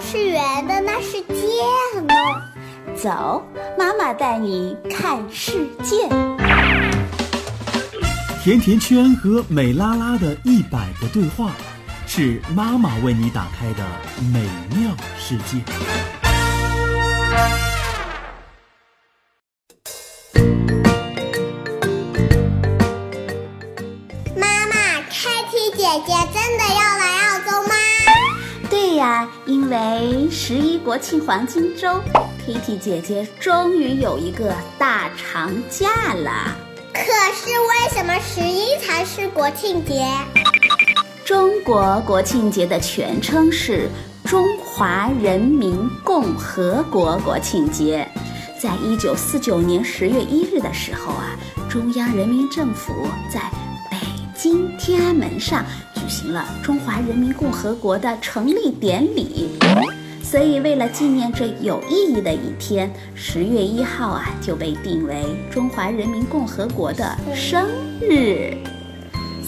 是圆的，那是剑呢。走，妈妈带你看世界。甜甜圈和美拉拉的一百个对话，是妈妈为你打开的美妙世界。因为十一国庆黄金周，Kitty 姐姐终于有一个大长假了。可是为什么十一才是国庆节？中国国庆节的全称是中华人民共和国国庆节。在一九四九年十月一日的时候啊，中央人民政府在北京天安门上举行了中华人民共和国的成立典礼。所以，为了纪念这有意义的一天，十月一号啊就被定为中华人民共和国的生日。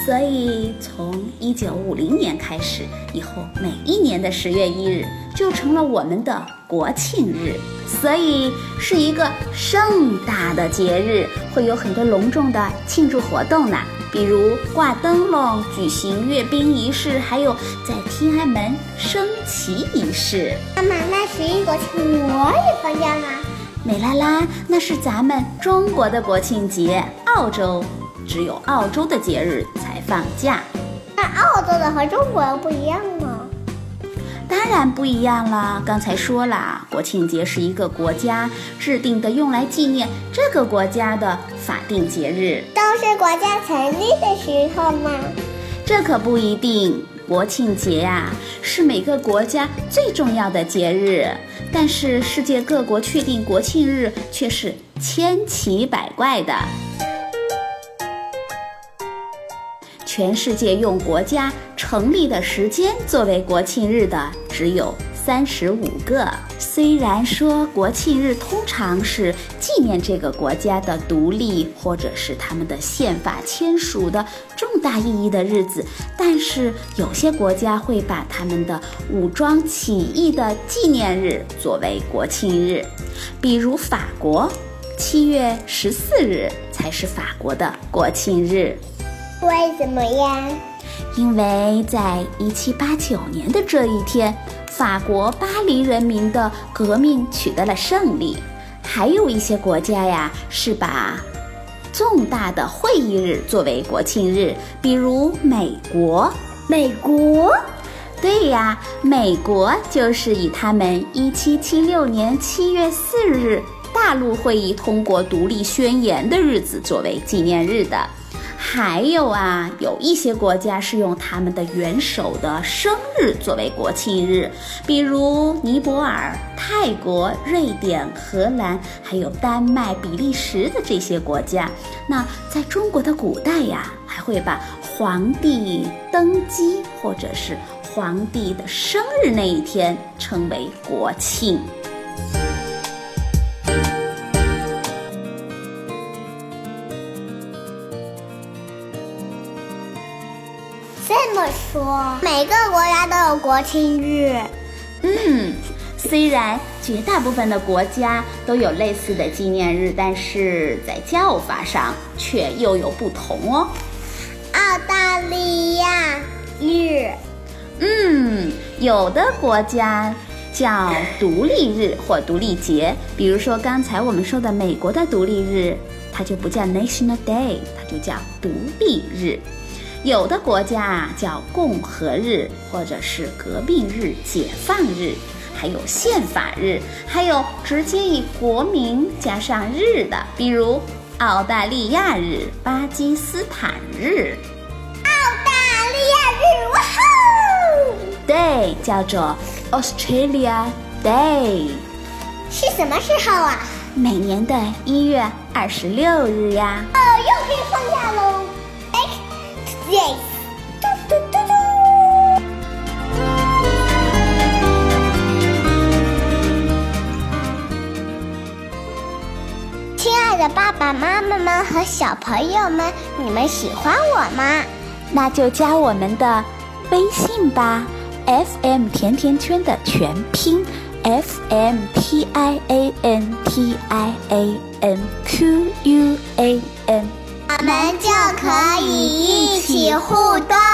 所以，从一九五零年开始，以后每一年的十月一日就成了我们的国庆日。所以，是一个盛大的节日，会有很多隆重的庆祝活动呢，比如挂灯笼、举行阅兵仪式，还有在天安门升旗仪式。妈妈，那十一国庆我也放假吗？美拉拉，那是咱们中国的国庆节，澳洲只有澳洲的节日才放假。那澳洲的和中国的不一样吗？当然不一样了。刚才说了，国庆节是一个国家制定的，用来纪念这个国家的法定节日。都是国家成立的时候吗？这可不一定。国庆节呀、是每个国家最重要的节日，但是世界各国确定国庆日却是千奇百怪的。全世界用国家成立的时间作为国庆日的只有三十五个。虽然说国庆日通常是纪念这个国家的独立，或者是他们的宪法签署的重大意义的日子，但是有些国家会把他们的武装起义的纪念日作为国庆日，比如法国，七月十四日才是法国的国庆日。为什么呀？因为在一七八九年的这一天，法国巴黎人民的革命取得了胜利。还有一些国家呀，是把重大的会议日作为国庆日，比如美国。美国？对呀，美国就是以他们一七七六年七月四日大陆会议通过独立宣言的日子作为纪念日的。还有啊，有一些国家是用他们的元首的生日作为国庆日，比如尼泊尔、泰国、瑞典、荷兰，还有丹麦、比利时的这些国家。那在中国的古代呀，还会把皇帝登基或者是皇帝的生日那一天称为国庆。这么说，每个国家都有国庆日。嗯，虽然绝大部分的国家都有类似的纪念日，但是在叫法上却又有不同哦。澳大利亚日，嗯，有的国家叫独立日或独立节，比如说刚才我们说的美国的独立日，它就不叫 National Day，它就叫独立日。有的国家啊叫共和日，或者是革命日、解放日，还有宪法日，还有直接以国名加上日的，比如澳大利亚日、巴基斯坦日。澳大利亚日，哇吼！对，叫做 Australia Day，是什么时候啊？每年的一月二十六日呀。哦，又可以放假喽 Yes，嘟嘟嘟嘟。亲爱的爸爸妈妈们和小朋友们，你们喜欢我吗？那就加我们的微信吧 FM 甜甜圈的全拼 FM T I A N T I A N Q U A N，我们就可以一起互动。